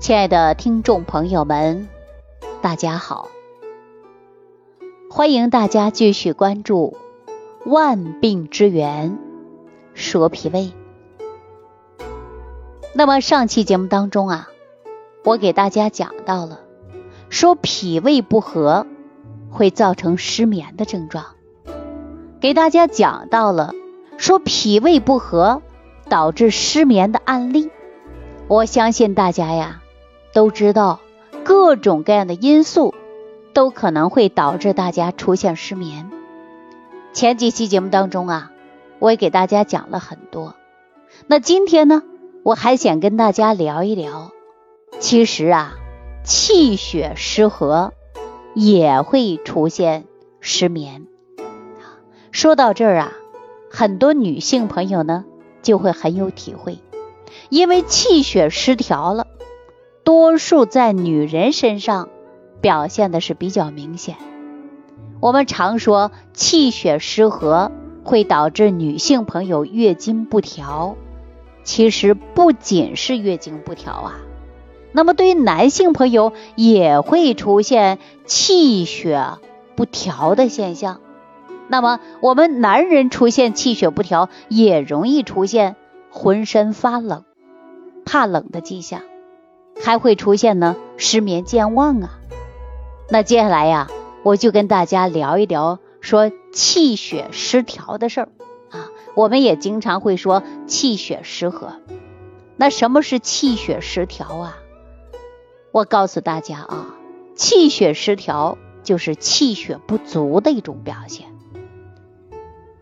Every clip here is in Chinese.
亲爱的听众朋友们，大家好！欢迎大家继续关注《万病之源说脾胃》。那么上期节目当中啊，我给大家讲到了，说脾胃不和会造成失眠的症状，给大家讲到了说脾胃不和导致失眠的案例。我相信大家呀。都知道各种各样的因素都可能会导致大家出现失眠。前几期节目当中啊，我也给大家讲了很多。那今天呢，我还想跟大家聊一聊，其实啊，气血失和也会出现失眠。说到这儿啊，很多女性朋友呢就会很有体会，因为气血失调了。多数在女人身上表现的是比较明显。我们常说气血失和会导致女性朋友月经不调，其实不仅是月经不调啊，那么对于男性朋友也会出现气血不调的现象。那么我们男人出现气血不调，也容易出现浑身发冷、怕冷的迹象。还会出现呢失眠健忘啊，那接下来呀，我就跟大家聊一聊说气血失调的事儿啊。我们也经常会说气血失和，那什么是气血失调啊？我告诉大家啊，气血失调就是气血不足的一种表现。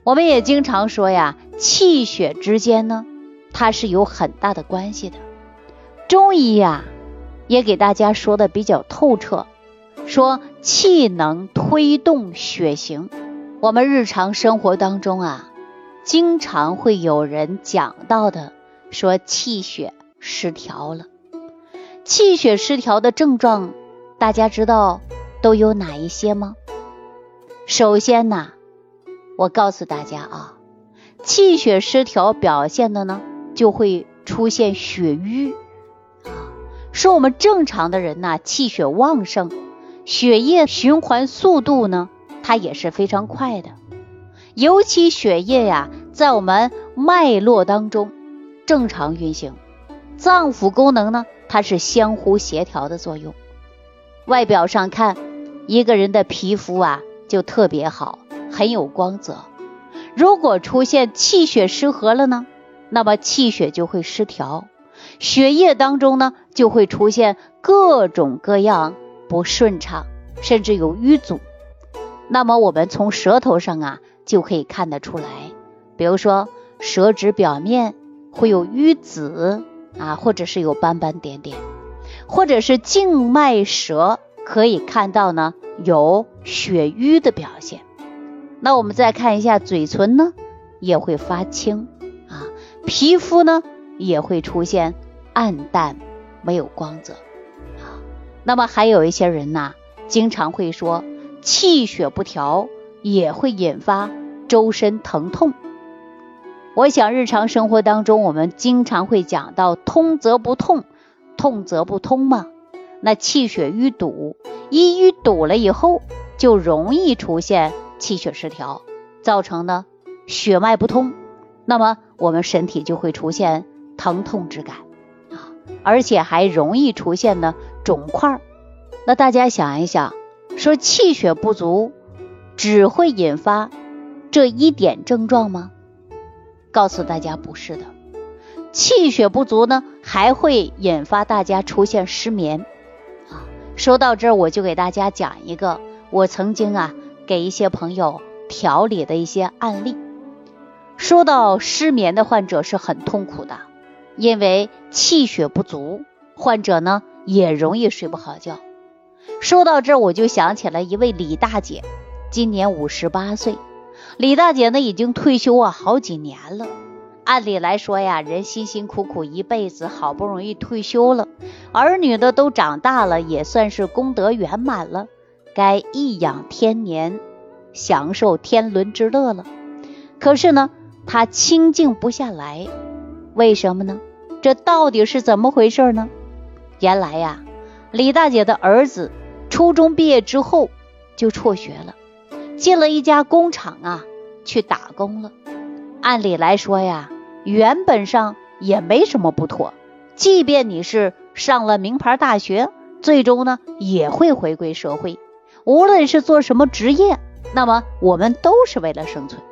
我们也经常说呀，气血之间呢，它是有很大的关系的。中医呀，也给大家说的比较透彻，说气能推动血行。我们日常生活当中啊，经常会有人讲到的，说气血失调了。气血失调的症状，大家知道都有哪一些吗？首先呢，我告诉大家啊，气血失调表现的呢，就会出现血瘀。说我们正常的人呐，气血旺盛，血液循环速度呢，它也是非常快的。尤其血液呀，在我们脉络当中正常运行，脏腑功能呢，它是相互协调的作用。外表上看，一个人的皮肤啊，就特别好，很有光泽。如果出现气血失和了呢，那么气血就会失调。血液当中呢，就会出现各种各样不顺畅，甚至有瘀阻。那么我们从舌头上啊，就可以看得出来，比如说舌质表面会有瘀紫啊，或者是有斑斑点点，或者是静脉舌可以看到呢有血瘀的表现。那我们再看一下嘴唇呢，也会发青啊，皮肤呢也会出现。暗淡，没有光泽。那么还有一些人呢，经常会说气血不调也会引发周身疼痛。我想日常生活当中，我们经常会讲到通则不痛，痛则不通嘛。那气血淤堵，一淤堵了以后，就容易出现气血失调，造成呢血脉不通，那么我们身体就会出现疼痛之感。而且还容易出现呢肿块。那大家想一想，说气血不足只会引发这一点症状吗？告诉大家不是的，气血不足呢还会引发大家出现失眠啊。说到这儿，我就给大家讲一个我曾经啊给一些朋友调理的一些案例。说到失眠的患者是很痛苦的。因为气血不足，患者呢也容易睡不好觉。说到这，我就想起了一位李大姐，今年五十八岁。李大姐呢已经退休啊好几年了。按理来说呀，人辛辛苦苦一辈子，好不容易退休了，儿女的都长大了，也算是功德圆满了，该颐养天年，享受天伦之乐了。可是呢，她清静不下来，为什么呢？这到底是怎么回事呢？原来呀，李大姐的儿子初中毕业之后就辍学了，进了一家工厂啊去打工了。按理来说呀，原本上也没什么不妥。即便你是上了名牌大学，最终呢也会回归社会。无论是做什么职业，那么我们都是为了生存。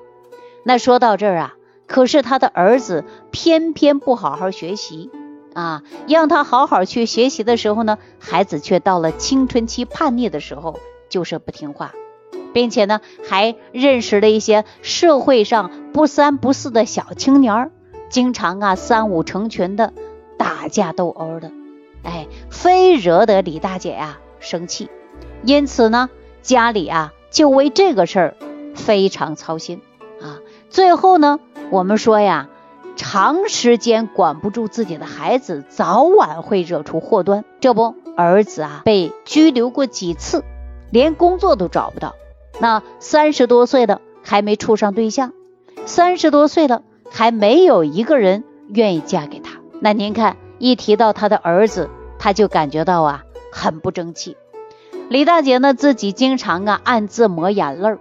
那说到这儿啊，可是他的儿子偏偏不好好学习啊，让他好好去学习的时候呢，孩子却到了青春期叛逆的时候，就是不听话。并且呢，还认识了一些社会上不三不四的小青年儿，经常啊三五成群的打架斗殴的，哎，非惹得李大姐呀生气。因此呢，家里啊就为这个事儿非常操心啊。最后呢，我们说呀，长时间管不住自己的孩子，早晚会惹出祸端。这不，儿子啊被拘留过几次，连工作都找不到。那三十多岁了还没处上对象，三十多岁了还没有一个人愿意嫁给他。那您看，一提到他的儿子，他就感觉到啊很不争气。李大姐呢自己经常啊暗自抹眼泪儿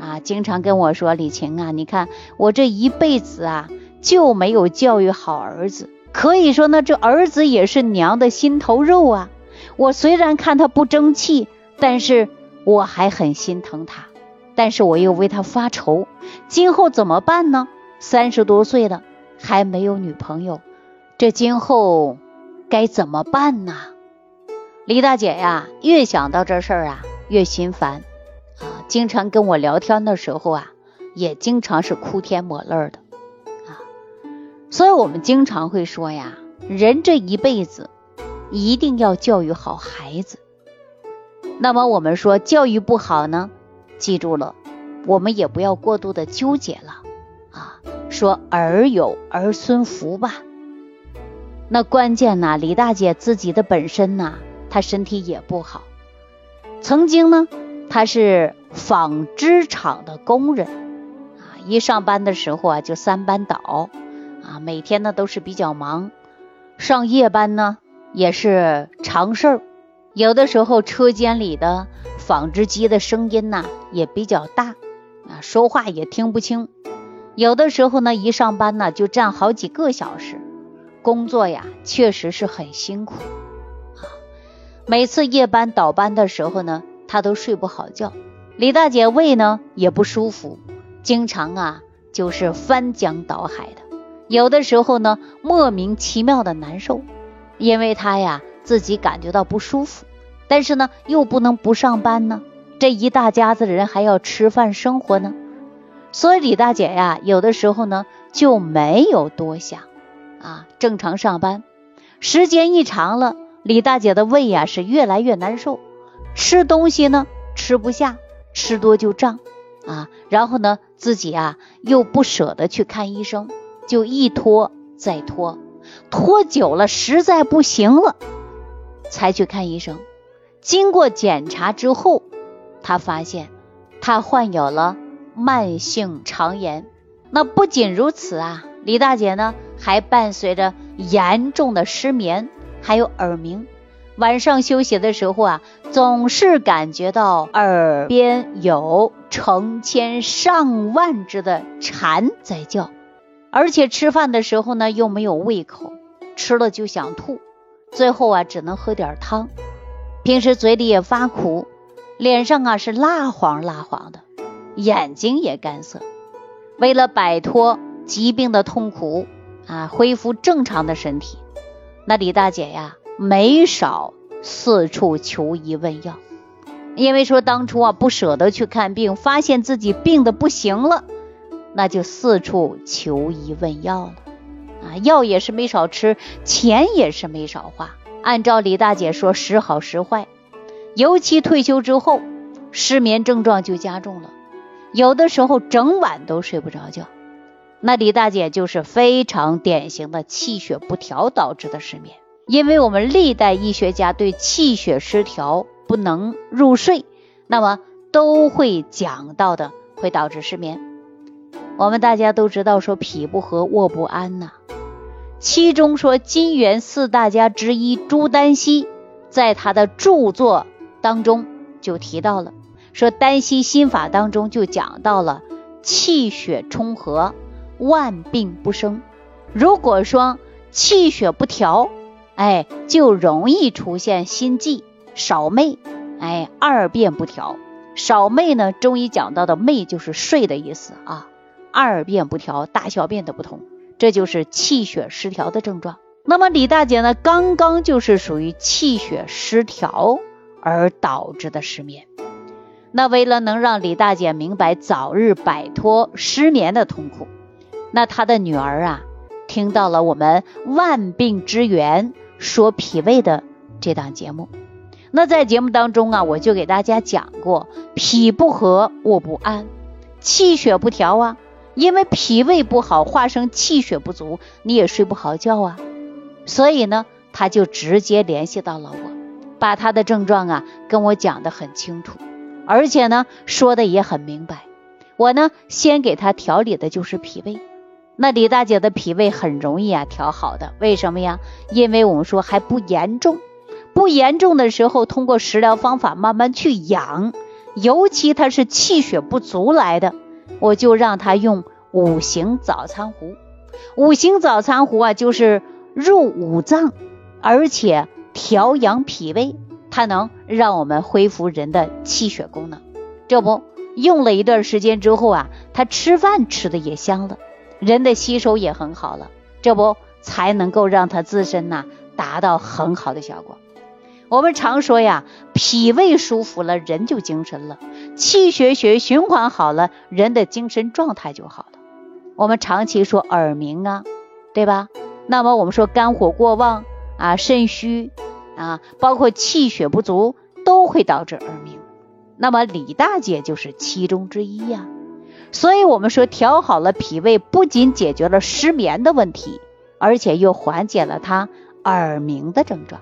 啊，经常跟我说：“李晴啊，你看我这一辈子啊就没有教育好儿子，可以说呢这儿子也是娘的心头肉啊。我虽然看他不争气，但是。”我还很心疼他，但是我又为他发愁，今后怎么办呢？三十多岁了还没有女朋友，这今后该怎么办呢？李大姐呀，越想到这事儿啊，越心烦，经常跟我聊天的时候啊，也经常是哭天抹泪的啊。所以我们经常会说呀，人这一辈子一定要教育好孩子。那么我们说教育不好呢，记住了，我们也不要过度的纠结了啊。说儿有儿孙福吧。那关键呢，李大姐自己的本身呢，她身体也不好。曾经呢，他是纺织厂的工人啊，一上班的时候啊就三班倒啊，每天呢都是比较忙，上夜班呢也是常事儿。有的时候车间里的纺织机的声音呐也比较大啊，说话也听不清。有的时候呢，一上班呢就站好几个小时，工作呀确实是很辛苦啊。每次夜班倒班的时候呢，他都睡不好觉。李大姐胃呢也不舒服，经常啊就是翻江倒海的。有的时候呢莫名其妙的难受，因为她呀自己感觉到不舒服。但是呢，又不能不上班呢，这一大家子人还要吃饭生活呢，所以李大姐呀，有的时候呢就没有多想啊，正常上班，时间一长了，李大姐的胃呀是越来越难受，吃东西呢吃不下，吃多就胀啊，然后呢自己啊又不舍得去看医生，就一拖再拖，拖久了实在不行了，才去看医生。经过检查之后，他发现他患有了慢性肠炎。那不仅如此啊，李大姐呢还伴随着严重的失眠，还有耳鸣。晚上休息的时候啊，总是感觉到耳边有成千上万只的蝉在叫，而且吃饭的时候呢又没有胃口，吃了就想吐，最后啊只能喝点汤。平时嘴里也发苦，脸上啊是蜡黄蜡黄的，眼睛也干涩。为了摆脱疾病的痛苦啊，恢复正常的身体，那李大姐呀没少四处求医问药。因为说当初啊不舍得去看病，发现自己病的不行了，那就四处求医问药了啊，药也是没少吃，钱也是没少花。按照李大姐说，时好时坏，尤其退休之后，失眠症状就加重了，有的时候整晚都睡不着觉。那李大姐就是非常典型的气血不调导致的失眠。因为我们历代医学家对气血失调不能入睡，那么都会讲到的会导致失眠。我们大家都知道说脾不和卧不安呐。其中说金元四大家之一朱丹溪，在他的著作当中就提到了，说丹溪心法当中就讲到了气血充和，万病不生。如果说气血不调，哎，就容易出现心悸、少寐，哎，二便不调。少寐呢？中医讲到的寐就是睡的意思啊。二便不调，大小便的不同，这就是气血失调的症状。那么李大姐呢，刚刚就是属于气血失调而导致的失眠。那为了能让李大姐明白早日摆脱失眠的痛苦，那她的女儿啊，听到了我们万病之源说脾胃的这档节目。那在节目当中啊，我就给大家讲过，脾不和卧不安，气血不调啊，因为脾胃不好，化生气血不足，你也睡不好觉啊。所以呢，他就直接联系到了我，把他的症状啊跟我讲的很清楚，而且呢说的也很明白。我呢先给他调理的就是脾胃，那李大姐的脾胃很容易啊调好的，为什么呀？因为我们说还不严重。不严重的时候，通过食疗方法慢慢去养，尤其她是气血不足来的，我就让他用五行早餐壶。五行早餐壶啊，就是入五脏，而且调养脾胃，它能让我们恢复人的气血功能。这不用了一段时间之后啊，他吃饭吃的也香了，人的吸收也很好了。这不才能够让他自身呐达到很好的效果。我们常说呀，脾胃舒服了，人就精神了；气血血循环好了，人的精神状态就好了。我们长期说耳鸣啊，对吧？那么我们说肝火过旺啊、肾虚啊，包括气血不足，都会导致耳鸣。那么李大姐就是其中之一呀。所以我们说调好了脾胃，不仅解决了失眠的问题，而且又缓解了他耳鸣的症状。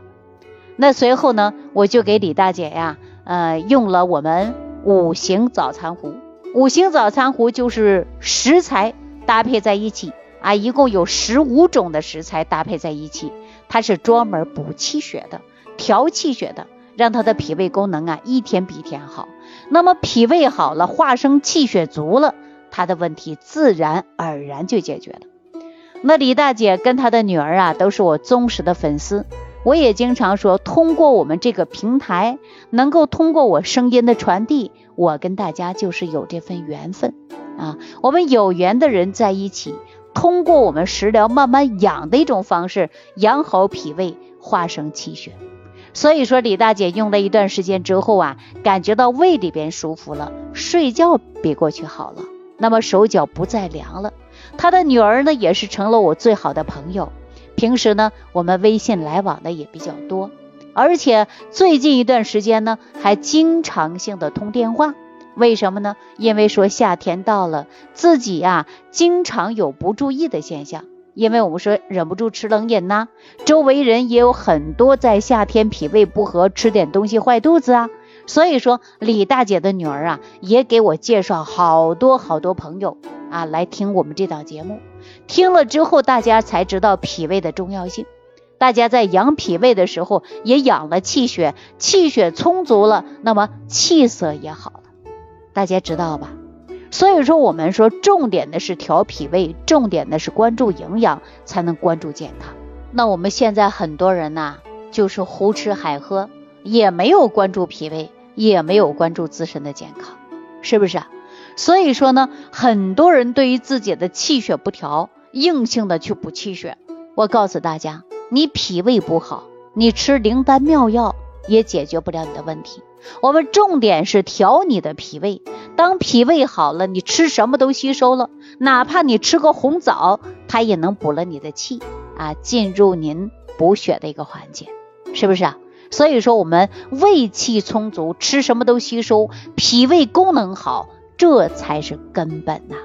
那随后呢，我就给李大姐呀，呃，用了我们五行早餐壶。五行早餐壶就是食材搭配在一起啊，一共有十五种的食材搭配在一起，它是专门补气血的、调气血的，让她的脾胃功能啊一天比一天好。那么脾胃好了，化生气血足了，他的问题自然而然就解决了。那李大姐跟她的女儿啊，都是我忠实的粉丝。我也经常说，通过我们这个平台，能够通过我声音的传递，我跟大家就是有这份缘分啊。我们有缘的人在一起，通过我们食疗慢慢养的一种方式，养好脾胃，化生气血。所以说，李大姐用了一段时间之后啊，感觉到胃里边舒服了，睡觉比过去好了，那么手脚不再凉了。她的女儿呢，也是成了我最好的朋友。平时呢，我们微信来往的也比较多，而且最近一段时间呢，还经常性的通电话。为什么呢？因为说夏天到了，自己呀经常有不注意的现象。因为我们说忍不住吃冷饮呐，周围人也有很多在夏天脾胃不和，吃点东西坏肚子啊。所以说，李大姐的女儿啊，也给我介绍好多好多朋友啊来听我们这档节目。听了之后，大家才知道脾胃的重要性。大家在养脾胃的时候，也养了气血，气血充足了，那么气色也好了。大家知道吧？所以说，我们说重点的是调脾胃，重点的是关注营养，才能关注健康。那我们现在很多人呐，就是胡吃海喝，也没有关注脾胃，也没有关注自身的健康，是不是啊？所以说呢，很多人对于自己的气血不调，硬性的去补气血。我告诉大家，你脾胃不好，你吃灵丹妙药也解决不了你的问题。我们重点是调你的脾胃，当脾胃好了，你吃什么都吸收了，哪怕你吃个红枣，它也能补了你的气啊，进入您补血的一个环节，是不是啊？所以说，我们胃气充足，吃什么都吸收，脾胃功能好。这才是根本呐。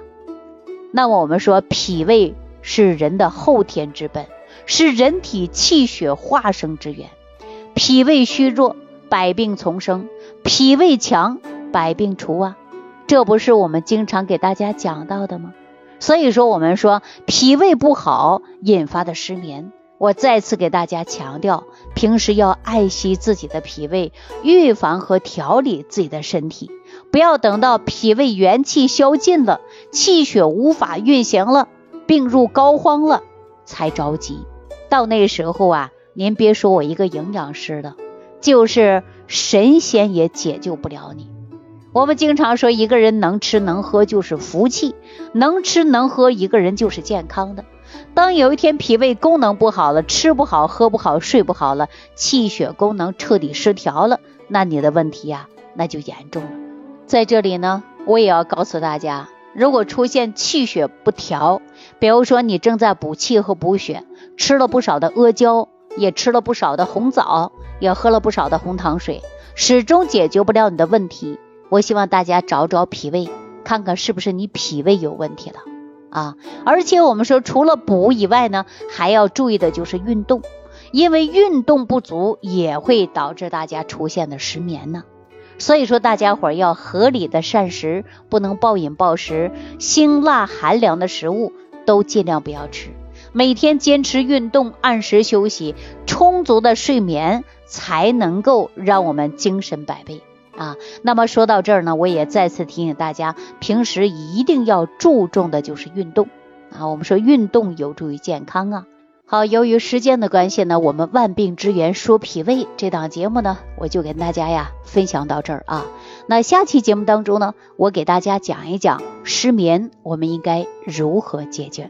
那么我们说，脾胃是人的后天之本，是人体气血化生之源。脾胃虚弱，百病丛生；脾胃强，百病除啊。这不是我们经常给大家讲到的吗？所以说，我们说脾胃不好引发的失眠，我再次给大家强调，平时要爱惜自己的脾胃，预防和调理自己的身体，不要等到脾胃元气消尽了，气血无法运行了，病入膏肓了才着急。到那时候啊，您别说我一个营养师了，就是神仙也解救不了你。我们经常说，一个人能吃能喝就是福气，能吃能喝，一个人就是健康的。当有一天脾胃功能不好了，吃不好喝不好睡不好了，气血功能彻底失调了，那你的问题呀，那就严重了。在这里呢，我也要告诉大家，如果出现气血不调，比如说你正在补气和补血，吃了不少的阿胶，也吃了不少的红枣，也喝了不少的红糖水，始终解决不了你的问题。我希望大家找找脾胃，看看是不是你脾胃有问题了啊！而且我们说，除了补以外呢，还要注意的就是运动，因为运动不足也会导致大家出现的失眠呢。所以说，大家伙要合理的膳食，不能暴饮暴食，辛辣寒凉的食物都尽量不要吃。每天坚持运动，按时休息，充足的睡眠，才能够让我们精神百倍。啊，那么说到这儿呢，我也再次提醒大家，平时一定要注重的就是运动啊。我们说运动有助于健康啊。好，由于时间的关系呢，我们万病之源说脾胃这档节目呢，我就跟大家呀分享到这儿啊。那下期节目当中呢，我给大家讲一讲失眠，我们应该如何解决。